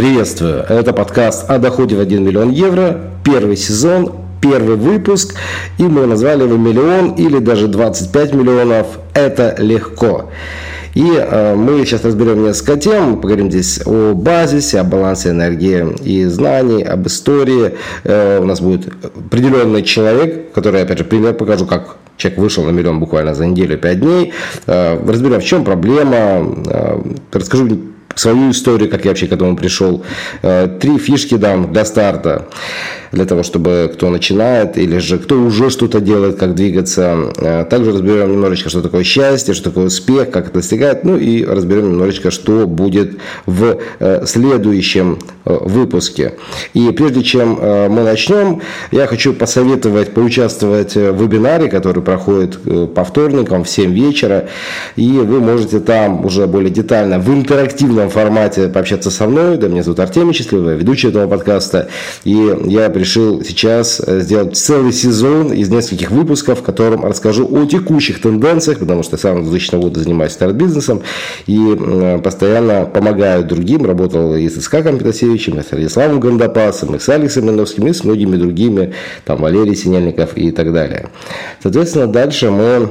Приветствую. Это подкаст о доходе в 1 миллион евро. Первый сезон, первый выпуск. И мы назвали его «Миллион» или даже 25 миллионов. Это легко. И э, мы сейчас разберем несколько тем. Поговорим здесь о базисе, о балансе энергии и знаний, об истории. Э, у нас будет определенный человек, который, опять же, пример покажу, как человек вышел на миллион буквально за неделю, пять дней. Э, разберем, в чем проблема. Э, расскажу свою историю, как я вообще к этому пришел. Э, три фишки дам для старта для того, чтобы кто начинает или же кто уже что-то делает, как двигаться. Э, также разберем немножечко, что такое счастье, что такое успех, как это достигать, ну и разберем немножечко, что будет в э, следующем э, выпуске. И прежде чем мы начнем, я хочу посоветовать поучаствовать в вебинаре, который проходит по вторникам в 7 вечера, и вы можете там уже более детально в интерактивном формате пообщаться со мной. Да, меня зовут Артемий Счастливый, ведущий этого подкаста, и я решил сейчас э, сделать целый сезон из нескольких выпусков, в котором расскажу о текущих тенденциях, потому что сам с 2000 года занимаюсь старт-бизнесом и постоянно помогаю другим. Работал и с СК Компетасевичем, и с Радиславом Гандапасом, и с Алексом Миновским, и с многими другими, там Валерий Синельников и так далее. Соответственно, дальше мы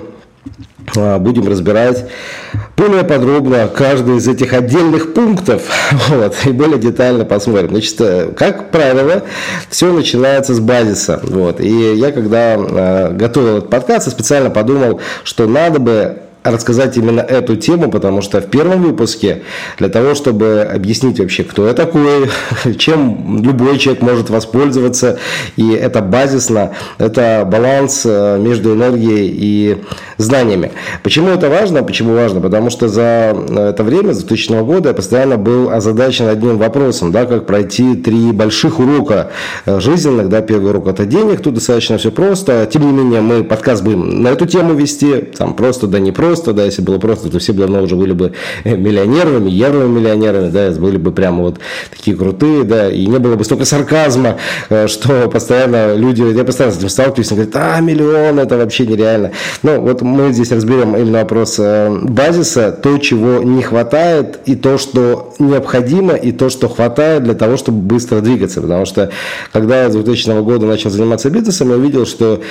будем разбирать более подробно каждый из этих отдельных пунктов вот, и более детально посмотрим. Значит, э, как правило, все начинается с базиса. Вот. И я, когда э, готовил этот подкаст, специально подумал, что надо бы рассказать именно эту тему, потому что в первом выпуске для того, чтобы объяснить вообще, кто я такой, чем любой человек может воспользоваться, и это базисно, это баланс э, между энергией и знаниями. Почему это важно? Почему важно? Потому что за это время, с 2000 года, я постоянно был озадачен одним вопросом, да, как пройти три больших урока э, жизненных, да, первый урок это денег, тут достаточно все просто, тем не менее мы подкаст будем на эту тему вести, там просто, да не просто, да, если было просто, то все давно уже были бы э, миллионерами, евровыми миллионерами, да, были бы прямо вот такие крутые, да, и не было бы столько сарказма, э, что постоянно люди, я постоянно с этим сталкиваюсь, говорят, а, миллион, это вообще нереально. Ну, вот мы здесь разберем именно вопрос э, базиса, то, чего не хватает, и то, что необходимо, и то, что хватает для того, чтобы быстро двигаться. Потому что, когда я с 2000 года начал заниматься бизнесом, я увидел, что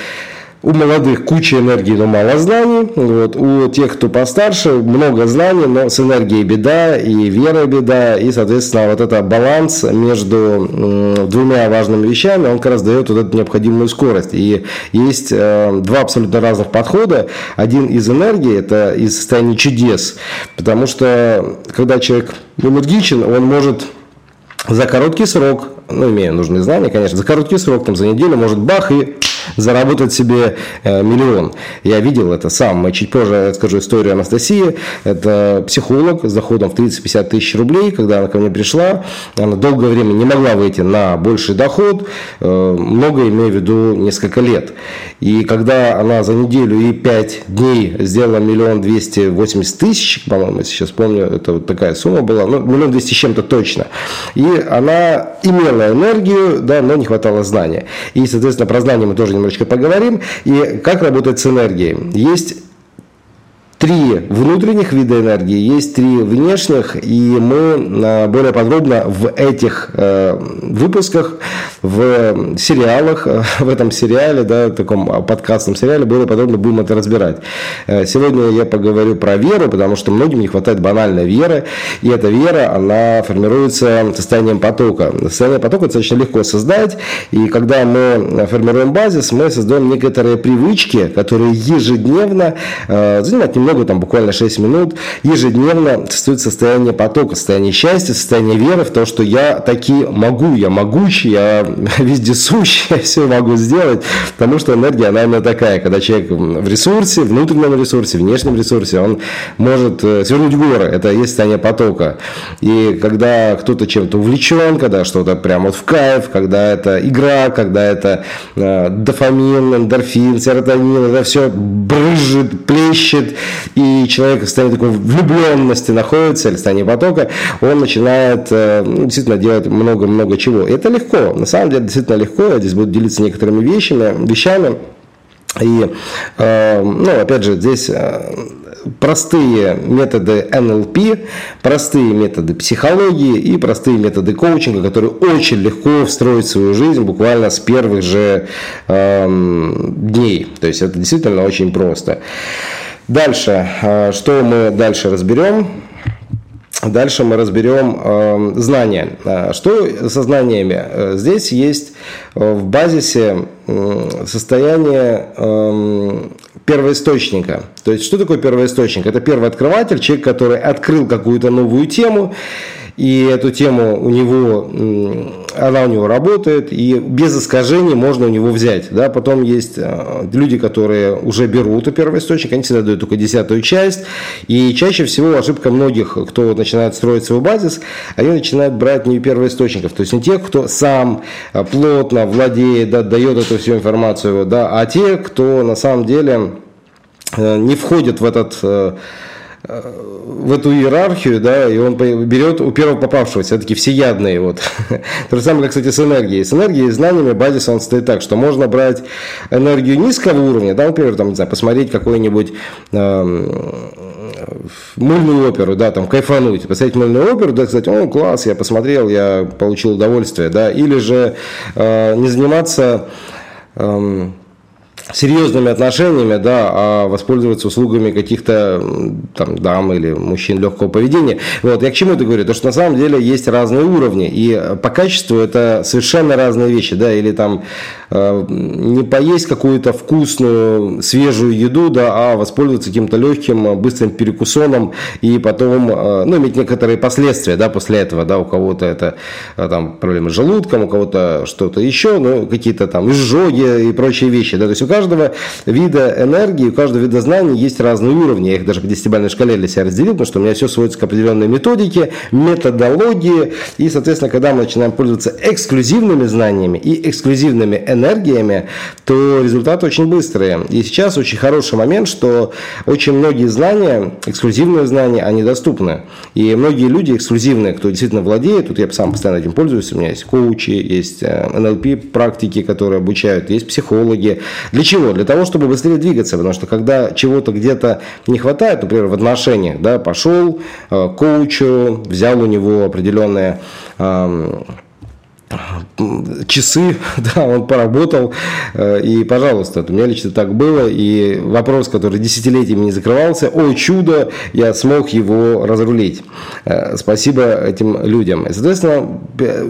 у молодых куча энергии, но мало знаний. Вот. У тех, кто постарше, много знаний, но с энергией беда и верой беда. И, соответственно, вот это баланс между двумя важными вещами, он как раз дает вот эту необходимую скорость. И есть э, два абсолютно разных подхода. Один из энергии, это из состояния чудес. Потому что, когда человек энергичен, он может за короткий срок, ну, имея нужные знания, конечно, за короткий срок, там, за неделю, может бах и заработать себе э, миллион. Я видел это сам. Чуть позже расскажу историю Анастасии. Это психолог с доходом в 30-50 тысяч рублей. Когда она ко мне пришла, она долгое время не могла выйти на больший доход. Э, много имею в виду несколько лет. И когда она за неделю и 5 дней сделала миллион двести восемьдесят тысяч, по-моему, сейчас помню, это вот такая сумма была, ну, миллион двести с чем-то точно. И она имела энергию, да, но не хватало знания. И, соответственно, про знания мы тоже немножечко поговорим. И как работать с энергией. Есть три внутренних вида энергии, есть три внешних, и мы а, более подробно в этих э, выпусках, в сериалах, в этом сериале, да, таком подкастном сериале, более подробно будем это разбирать. Э, сегодня я поговорю про веру, потому что многим не хватает банальной веры, и эта вера, она формируется состоянием потока. Состояние потока достаточно легко создать, и когда мы формируем базис, мы создаем некоторые привычки, которые ежедневно э, занимают немного много, там буквально 6 минут, ежедневно состоит состояние потока, состояние счастья, состояние веры в то, что я таки могу, я могучий, я вездесущий, я все могу сделать, потому что энергия, она именно такая, когда человек в ресурсе, внутреннем ресурсе, внешнем ресурсе, он может э, свернуть горы, это есть состояние потока. И когда кто-то чем-то увлечен, когда что-то прям вот в кайф, когда это игра, когда это э, дофамин, эндорфин, серотонин, это все брызжет, плещет, и человек в состоянии такой влюбленности находится, или состоянии потока, он начинает э, ну, действительно делать много-много чего. И это легко, на самом деле действительно легко, я здесь буду делиться некоторыми вещами, вещами, и, э, ну, опять же, здесь э, простые методы НЛП, простые методы психологии и простые методы коучинга, которые очень легко встроить в свою жизнь буквально с первых же э, дней. То есть это действительно очень просто. Дальше, э, что мы дальше разберем? Дальше мы разберем э, знания. Э, что со знаниями? Э, здесь есть в базисе состояние эм, первоисточника. То есть, что такое первоисточник? Это первый открыватель, человек, который открыл какую-то новую тему, и эту тему у него, она у него работает, и без искажений можно у него взять. Да? Потом есть э, люди, которые уже берут у первоисточника, они всегда дают только десятую часть, и чаще всего ошибка многих, кто начинает строить свой базис, они начинают брать не первоисточников, то есть не тех, кто сам э, плотно владеет, да, дает эту всю информацию, да, а те, кто на самом деле э, не входит в этот в эту иерархию, да, и он берет у первого попавшего, все-таки всеядные. Вот. То же самое, кстати, с энергией. С энергией и знаниями базис он стоит так, что можно брать энергию низкого уровня, да, например, там, не знаю, посмотреть какой-нибудь э, мыльную оперу, да, там, кайфануть, посмотреть мыльную оперу, да, сказать, о, класс, я посмотрел, я получил удовольствие, да, или же э, не заниматься э, серьезными отношениями, да, а воспользоваться услугами каких-то там дам или мужчин легкого поведения. Вот, я к чему это говорю? То, что на самом деле есть разные уровни, и по качеству это совершенно разные вещи, да, или там э, не поесть какую-то вкусную, свежую еду, да, а воспользоваться каким-то легким, быстрым перекусоном, и потом, э, ну, иметь некоторые последствия, да, после этого, да, у кого-то это э, там проблемы с желудком, у кого-то что-то еще, ну, какие-то там изжоги и прочие вещи, да, то есть у каждого вида энергии, у каждого вида знаний есть разные уровни. Я их даже по десятибалльной шкале для себя разделил, потому что у меня все сводится к определенной методике, методологии. И, соответственно, когда мы начинаем пользоваться эксклюзивными знаниями и эксклюзивными энергиями, то результаты очень быстрые. И сейчас очень хороший момент, что очень многие знания, эксклюзивные знания, они доступны. И многие люди эксклюзивные, кто действительно владеет, тут я сам постоянно этим пользуюсь, у меня есть коучи, есть NLP э, которые обучают, есть психологи. Для чего? Для того, чтобы быстрее двигаться, потому что когда чего-то где-то не хватает, например, в отношениях, да, пошел э, коучу, взял у него определенные часы, да, он поработал, э, и, пожалуйста, у меня лично так было, и вопрос, который десятилетиями не закрывался, о чудо, я смог его разрулить. Э, спасибо этим людям. И, соответственно,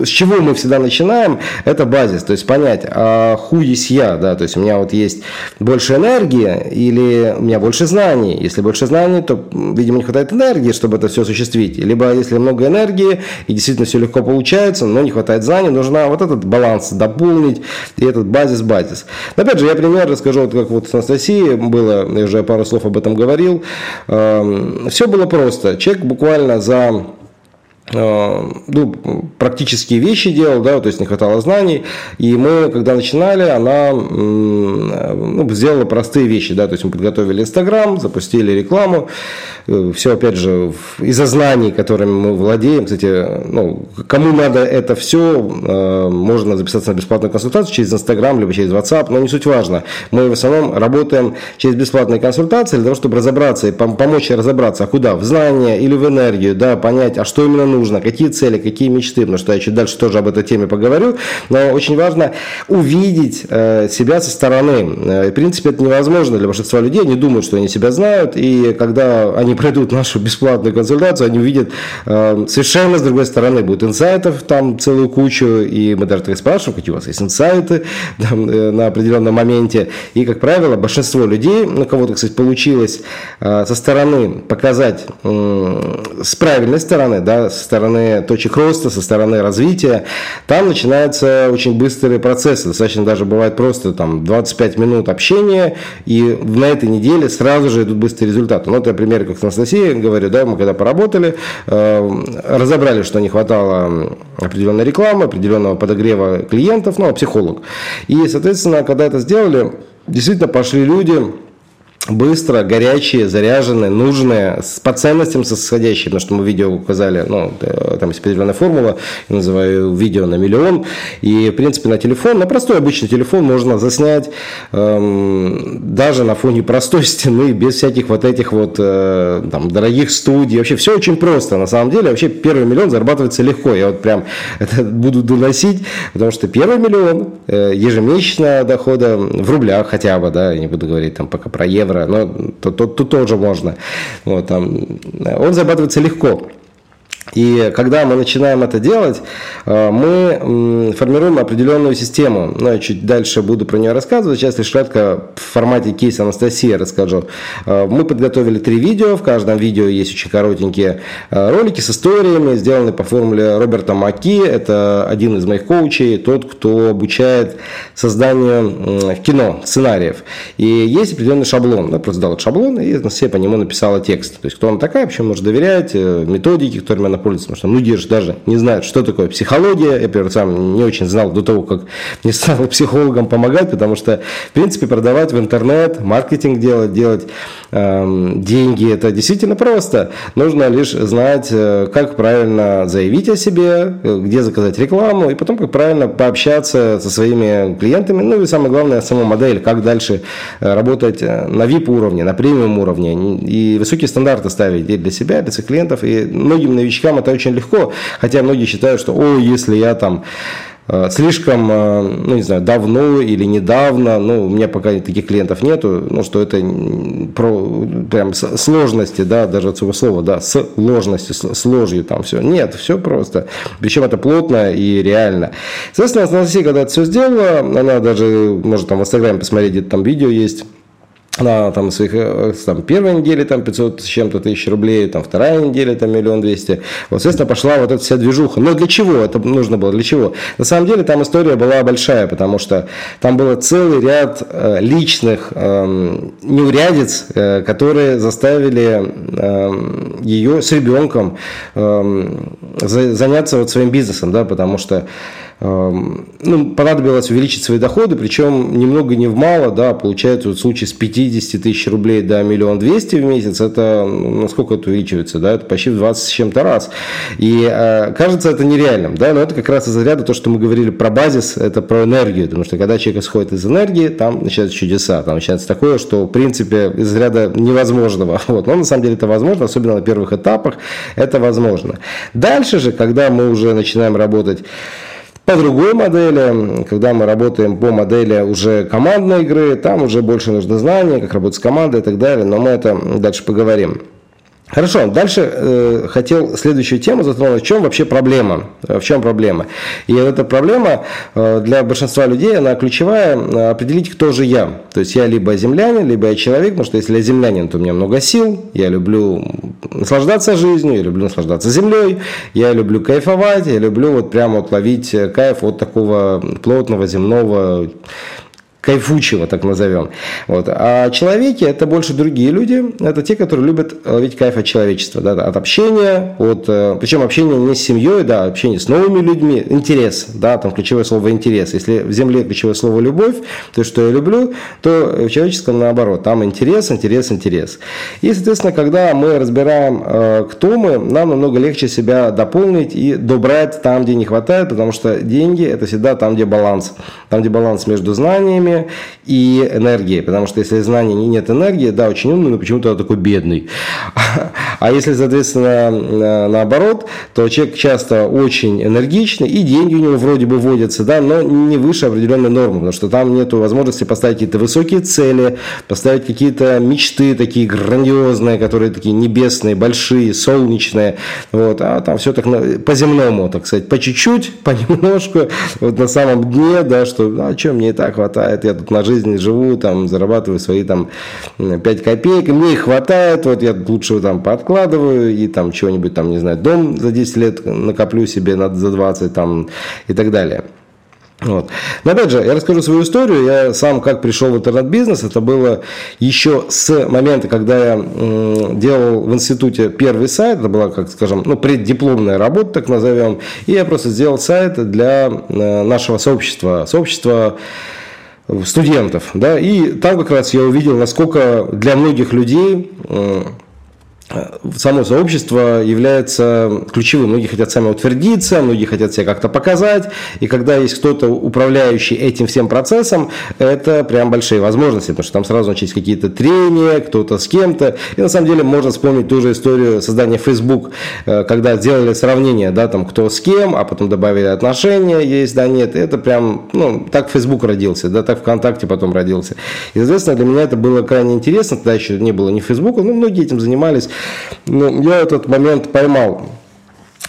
с чего мы всегда начинаем, это базис, то есть понять, а ху есть я, да, то есть у меня вот есть больше энергии или у меня больше знаний. Если больше знаний, то, видимо, не хватает энергии, чтобы это все осуществить. Либо если много энергии и действительно все легко получается, но не хватает знаний, компании нужна вот этот баланс дополнить и этот базис-базис. Опять же, я пример расскажу, вот как вот с Анастасией было, я уже пару слов об этом говорил. Эм, Все было просто. Человек буквально за ну, практические вещи делал, да, то есть не хватало знаний. И мы, когда начинали, она ну, сделала простые вещи, да, то есть мы подготовили Инстаграм, запустили рекламу, э, все, опять же, из-за знаний, которыми мы владеем. Кстати, ну, кому надо это все, э, можно записаться на бесплатную консультацию через Инстаграм, либо через WhatsApp, но не суть важно. Мы в основном работаем через бесплатные консультации для того, чтобы разобраться и помочь разобраться, а куда, в знания или в энергию, да, понять, а что именно нужно нужно, какие цели, какие мечты, потому что я чуть дальше тоже об этой теме поговорю, но очень важно увидеть э, себя со стороны. Э, в принципе, это невозможно для большинства людей, они думают, что они себя знают, и когда они пройдут нашу бесплатную консультацию, они увидят э, совершенно с другой стороны, будет инсайтов там целую кучу, и мы даже так спрашиваем, какие у вас есть инсайты там, на определенном моменте, и, как правило, большинство людей, на кого-то, кстати, получилось со стороны показать с правильной стороны, да, с стороны точек роста, со стороны развития, там начинаются очень быстрые процессы. Достаточно даже бывает просто там 25 минут общения, и на этой неделе сразу же идут быстрые результаты. Ну, вот я пример, как с Анастасией говорю, да, мы когда поработали, э, разобрали, что не хватало определенной рекламы, определенного подогрева клиентов, ну, а психолог. И, соответственно, когда это сделали, действительно пошли люди, быстро, горячие, заряженные, нужные, с, по ценностям сосходящие, потому что мы видео указали, ну, там есть определенная формула, я называю видео на миллион, и, в принципе, на телефон, на простой обычный телефон можно заснять эм, даже на фоне простой стены, без всяких вот этих вот э, там, дорогих студий, вообще все очень просто, на самом деле, вообще первый миллион зарабатывается легко, я вот прям это буду доносить, потому что первый миллион э, ежемесячно дохода в рублях хотя бы, да, я не буду говорить там пока про евро, евро, но тут, тут, тут тоже можно. Вот, там, он зарабатывается легко. И когда мы начинаем это делать, э, мы формируем определенную систему. Ну, я чуть дальше буду про нее рассказывать. Сейчас лишь кратко в формате кейса Анастасии расскажу. Э, мы подготовили три видео. В каждом видео есть очень коротенькие э, ролики с историями, сделанные по формуле Роберта Маки. Это один из моих коучей, тот, кто обучает созданию кино, сценариев. И есть определенный шаблон. Я просто дал шаблон, и Анастасия по нему написала текст. То есть, кто она такая, почему можно доверять, методики, которыми она пользуются, потому что многие же даже не знают, что такое психология. Я, например, сам не очень знал до того, как не стал психологам помогать, потому что, в принципе, продавать в интернет, маркетинг делать, делать э, деньги, это действительно просто. Нужно лишь знать, э, как правильно заявить о себе, э, где заказать рекламу, и потом, как правильно пообщаться со своими клиентами, ну и самое главное, сама модель, как дальше э, работать на VIP уровне, на премиум уровне, и высокие стандарты ставить и для себя, и для своих клиентов, и многим новичкам новичкам это очень легко, хотя многие считают, что, о, если я там э, слишком, э, ну не знаю, давно или недавно, ну у меня пока таких клиентов нету, ну что это про прям сложности, да, даже от своего слова, да, с ложностью, с ложью там все. Нет, все просто. Причем это плотно и реально. Соответственно, Анастасия, когда это все сделала, она даже, может там в Инстаграме посмотреть, где-то там видео есть, на там, своих, э, там, первой неделе там 500 с чем-то тысяч рублей, там, вторая неделя там миллион двести. Вот, соответственно, пошла вот эта вся движуха. Но для чего это нужно было? Для чего? На самом деле там история была большая, потому что там был целый ряд э, личных э, неурядиц, э, которые заставили э, ее с ребенком э, заняться вот своим бизнесом, да, потому что Эм, ну, понадобилось увеличить свои доходы, причем ни много ни в мало, да, получается вот случай с 50 тысяч рублей до миллион двести в месяц, это, ну, насколько это увеличивается, да, это почти в 20 с чем-то раз. И э, кажется это нереальным, да, но это как раз из ряда то, что мы говорили про базис, это про энергию, потому что когда человек исходит из энергии, там начинаются чудеса, там начинается такое, что, в принципе, из ряда невозможного, вот, но на самом деле это возможно, особенно на первых этапах, это возможно. Дальше же, когда мы уже начинаем работать по другой модели, когда мы работаем по модели уже командной игры, там уже больше нужно знания, как работать с командой и так далее, но мы это дальше поговорим. Хорошо, дальше э, хотел следующую тему затронуть. В чем вообще проблема? В чем проблема? И эта проблема э, для большинства людей, она ключевая, э, определить, кто же я. То есть я либо землянин, либо я человек, потому что если я землянин, то у меня много сил, я люблю наслаждаться жизнью, я люблю наслаждаться землей, я люблю кайфовать, я люблю вот прямо вот ловить кайф от такого плотного земного кайфучего, так назовем. Вот. А человеки – это больше другие люди, это те, которые любят ловить кайф от человечества, да, от общения, от, э, причем общение не с семьей, да, общение с новыми людьми, интерес, да, там ключевое слово интерес. Если в земле ключевое слово любовь, то, что я люблю, то в человеческом наоборот, там интерес, интерес, интерес. И, соответственно, когда мы разбираем, э, кто мы, нам намного легче себя дополнить и добрать там, где не хватает, потому что деньги – это всегда там, где баланс. Там, где баланс между знаниями, и энергии. Потому что если знаний нет энергии, да, очень умный, но почему-то такой бедный. А если, соответственно, наоборот, то человек часто очень энергичный, и деньги у него вроде бы вводятся, да, но не выше определенной нормы, потому что там нет возможности поставить какие-то высокие цели, поставить какие-то мечты такие грандиозные, которые такие небесные, большие, солнечные, вот, а там все так по-земному, так сказать, по чуть-чуть, понемножку, вот на самом дне, да, что, а что мне и так хватает, хватает, я тут на жизни живу, там, зарабатываю свои там 5 копеек, и мне их хватает, вот я лучше там подкладываю и там чего-нибудь там, не знаю, дом за 10 лет накоплю себе на, за 20 там и так далее. Вот. Но опять же, я расскажу свою историю. Я сам как пришел в интернет-бизнес, это было еще с момента, когда я делал в институте первый сайт, это была, как скажем, ну, преддипломная работа, так назовем, и я просто сделал сайт для э, нашего сообщества, сообщества студентов, да, и там как раз я увидел, насколько для многих людей само сообщество является ключевым. Многие хотят сами утвердиться, многие хотят себя как-то показать. И когда есть кто-то, управляющий этим всем процессом, это прям большие возможности, потому что там сразу начались какие-то трения, кто-то с кем-то. И на самом деле можно вспомнить ту же историю создания Facebook, э, когда сделали сравнение, да, там кто с кем, а потом добавили отношения, есть, да, нет. Это прям, ну, так Facebook родился, да, так ВКонтакте потом родился. И, соответственно, для меня это было крайне интересно. Тогда еще не было ни Facebook, но многие этим занимались. Ну, я этот момент поймал.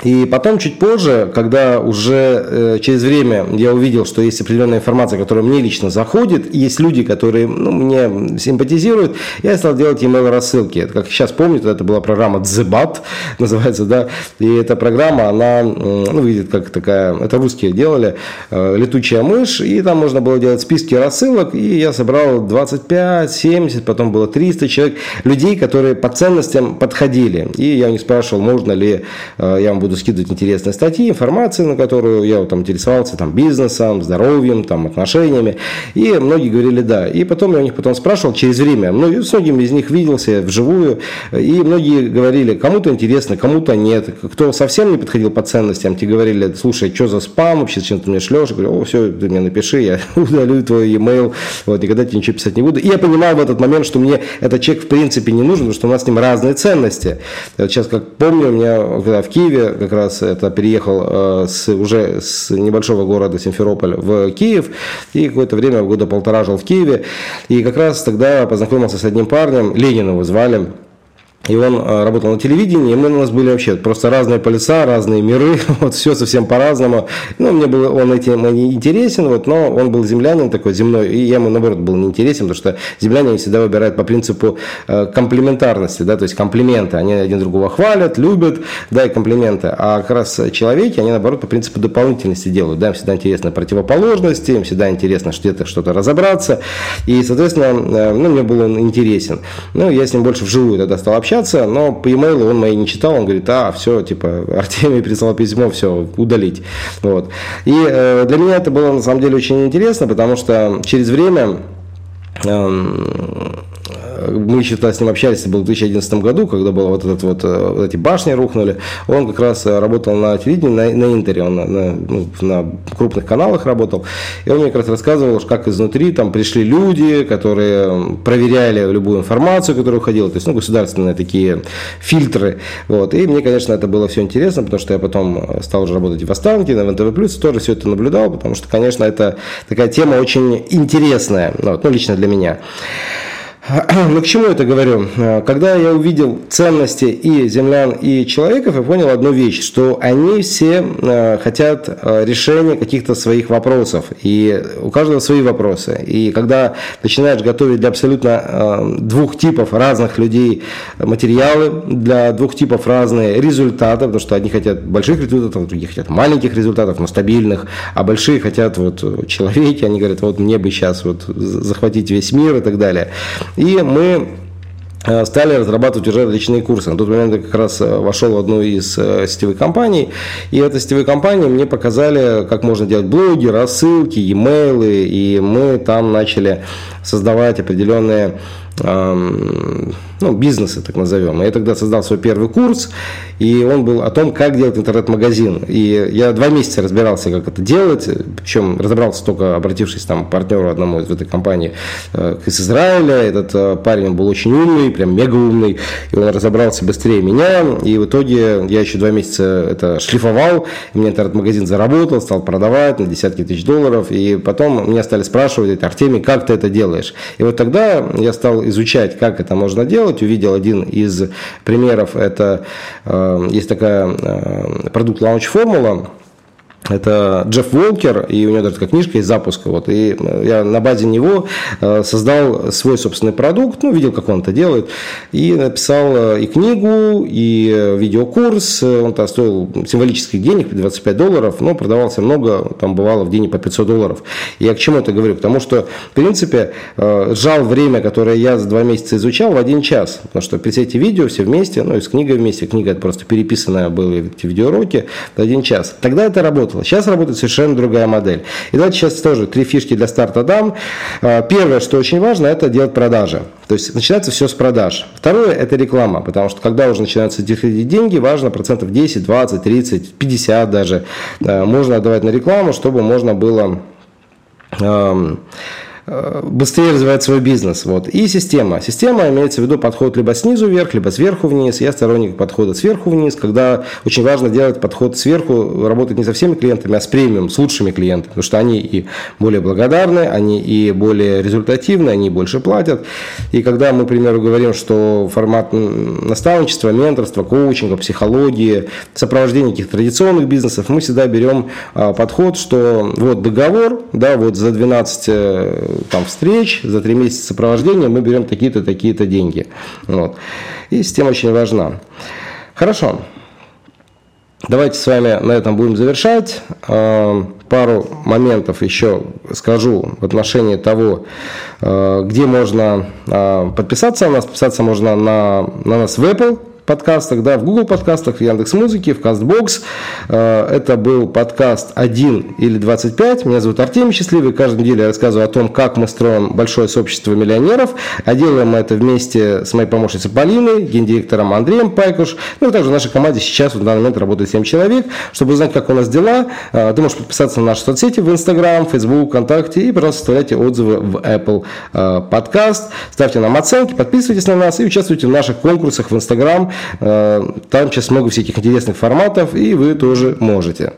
И потом, чуть позже, когда уже э, через время я увидел, что есть определенная информация, которая мне лично заходит, есть люди, которые ну, мне симпатизируют, я стал делать email рассылки. Как сейчас помню, это была программа Дзебат, называется, да, и эта программа, она, ну, видит, как такая, это русские делали, э, летучая мышь, и там можно было делать списки рассылок, и я собрал 25, 70, потом было 300 человек, людей, которые по ценностям подходили. И я у них спрашивал, можно ли э, я вам буду буду скидывать интересные статьи, информацию, на которую я вот, там интересовался там, бизнесом, здоровьем, там, отношениями. И многие говорили да. И потом я у них потом спрашивал через время. Ну, с многими из них виделся вживую. И многие говорили, кому-то интересно, кому-то нет. Кто совсем не подходил по ценностям, те говорили, слушай, что за спам вообще, зачем ты мне шлешь? Я говорю, о, все, ты мне напиши, я удалю твой e-mail, вот, никогда тебе ничего писать не буду. И я понимаю в этот момент, что мне этот человек в принципе не нужен, потому что у нас с ним разные ценности. Сейчас, как помню, у меня когда в Киеве как раз это переехал э, с, уже с небольшого города Симферополь в Киев, и какое-то время, года полтора жил в Киеве, и как раз тогда познакомился с одним парнем, Ленина его звали, и он э, работал на телевидении, и мы у нас были вообще просто разные полюса, разные миры, вот все совсем по-разному. Ну, мне было он этим не интересен, вот, но он был землянин такой земной, и я ему, наоборот, был неинтересен, потому что земляне всегда выбирают по принципу э, комплементарности, да, то есть комплименты. Они один другого хвалят, любят, да, и комплименты. А как раз человеки, они, наоборот, по принципу дополнительности делают, да, им всегда интересно противоположности, им всегда интересно где-то что-то разобраться. И, соответственно, э, ну, мне был он интересен. Ну, я с ним больше вживую тогда стал общаться, общаться, но по e-mail он мои не читал, он говорит, а, все, типа, Артемий прислал письмо, все, удалить. Вот. И э, для меня это было на самом деле очень интересно, потому что через время эм, мы еще тогда с ним общались, это был в 2011 году, когда было вот этот вот, э, вот эти башни рухнули. Он как раз э, работал на телевидении, на, на Интере, он на, на, ну, на крупных каналах работал. И он мне как раз рассказывал, как изнутри там пришли люди, которые проверяли любую информацию, которая уходила, то есть ну, государственные такие фильтры. Вот. И мне, конечно, это было все интересно, потому что я потом э, стал уже работать в Останкино, в НТВ+, тоже все это наблюдал, потому что, конечно, это такая тема очень интересная, ну, ну лично для меня. Ну, к чему это говорю? Когда я увидел ценности и землян, и человеков, я понял одну вещь, что они все э, хотят э, решения каких-то своих вопросов, и у каждого свои вопросы. И когда начинаешь готовить для абсолютно э, двух типов разных людей материалы, для двух типов разные результаты, потому что одни хотят больших результатов, другие хотят маленьких результатов, но стабильных, а большие хотят вот человеки, они говорят, вот мне бы сейчас вот захватить весь мир и так далее. И мы э, стали разрабатывать уже различные курсы. На тот момент я как раз э, вошел в одну из э, сетевых компаний, и эта сетевые компании мне показали, как можно делать блоги, рассылки, e-mail, и мы там начали создавать определенные ну, бизнесы, так назовем. Я тогда создал свой первый курс, и он был о том, как делать интернет-магазин. И я два месяца разбирался, как это делать, причем разобрался только обратившись там к партнеру одному из этой компании э, из Израиля. Этот э, парень был очень умный, прям мега умный, и он разобрался быстрее меня. И в итоге я еще два месяца это шлифовал, и мне интернет-магазин заработал, стал продавать на десятки тысяч долларов, и потом меня стали спрашивать, Артемий, как ты это делаешь? И вот тогда я стал изучать, как это можно делать, увидел один из примеров, это э, есть такая э, продукт Launch Formula, это Джефф Волкер, и у него даже такая книжка есть запуска. Вот, и я на базе него э, создал свой собственный продукт, ну, видел, как он это делает, и написал э, и книгу, и э, видеокурс. Он-то стоил символических денег, 25 долларов, но продавался много, там бывало в день по 500 долларов. Я к чему это говорю? Потому что, в принципе, сжал время, которое я за два месяца изучал, в один час. Потому что все эти видео все вместе, ну, и с книгой вместе, книга это просто переписанная были эти видеоуроки, в один час. Тогда это работало. Работала. Сейчас работает совершенно другая модель. И давайте сейчас тоже три фишки для старта дам. А, первое, что очень важно, это делать продажи. То есть начинается все с продаж. Второе – это реклама, потому что когда уже начинаются доходить деньги, важно процентов 10, 20, 30, 50 даже можно отдавать на рекламу, чтобы можно было Э, быстрее развивать свой бизнес. Вот. И система. Система имеется в виду подход либо снизу вверх, либо сверху вниз. Я сторонник подхода сверху вниз, когда очень важно делать подход сверху, работать не со всеми клиентами, а с премиум, с лучшими клиентами, потому что они и более благодарны, они и более результативны, они больше платят. И когда мы, к примеру, говорим, что формат наставничества, менторства, коучинга, психологии, сопровождения каких-то традиционных бизнесов, мы всегда берем а, подход, что вот договор, да, вот за 12 там, встреч, за три месяца сопровождения мы берем такие-то, такие-то деньги. Вот. И система очень важна. Хорошо. Давайте с вами на этом будем завершать. А, пару моментов еще скажу в отношении того, а, где можно а, подписаться на нас. Подписаться можно на, на нас в Apple подкастах, да, в Google подкастах, в Яндекс Музыке, в Castbox. Э, это был подкаст 1 или 25. Меня зовут Артемий Счастливый. Каждую неделю я рассказываю о том, как мы строим большое сообщество миллионеров. А делаем мы это вместе с моей помощницей Полиной, гендиректором Андреем Пайкуш. Ну и также в нашей команде сейчас в данный момент работает 7 человек. Чтобы узнать, как у нас дела, э, ты можешь подписаться на наши соцсети в Instagram, Facebook, ВКонтакте и, пожалуйста, оставляйте отзывы в Apple э, подкаст. Ставьте нам оценки, подписывайтесь на нас и участвуйте в наших конкурсах в Instagram. Э, там сейчас много всяких интересных форматов, и вы тоже можете.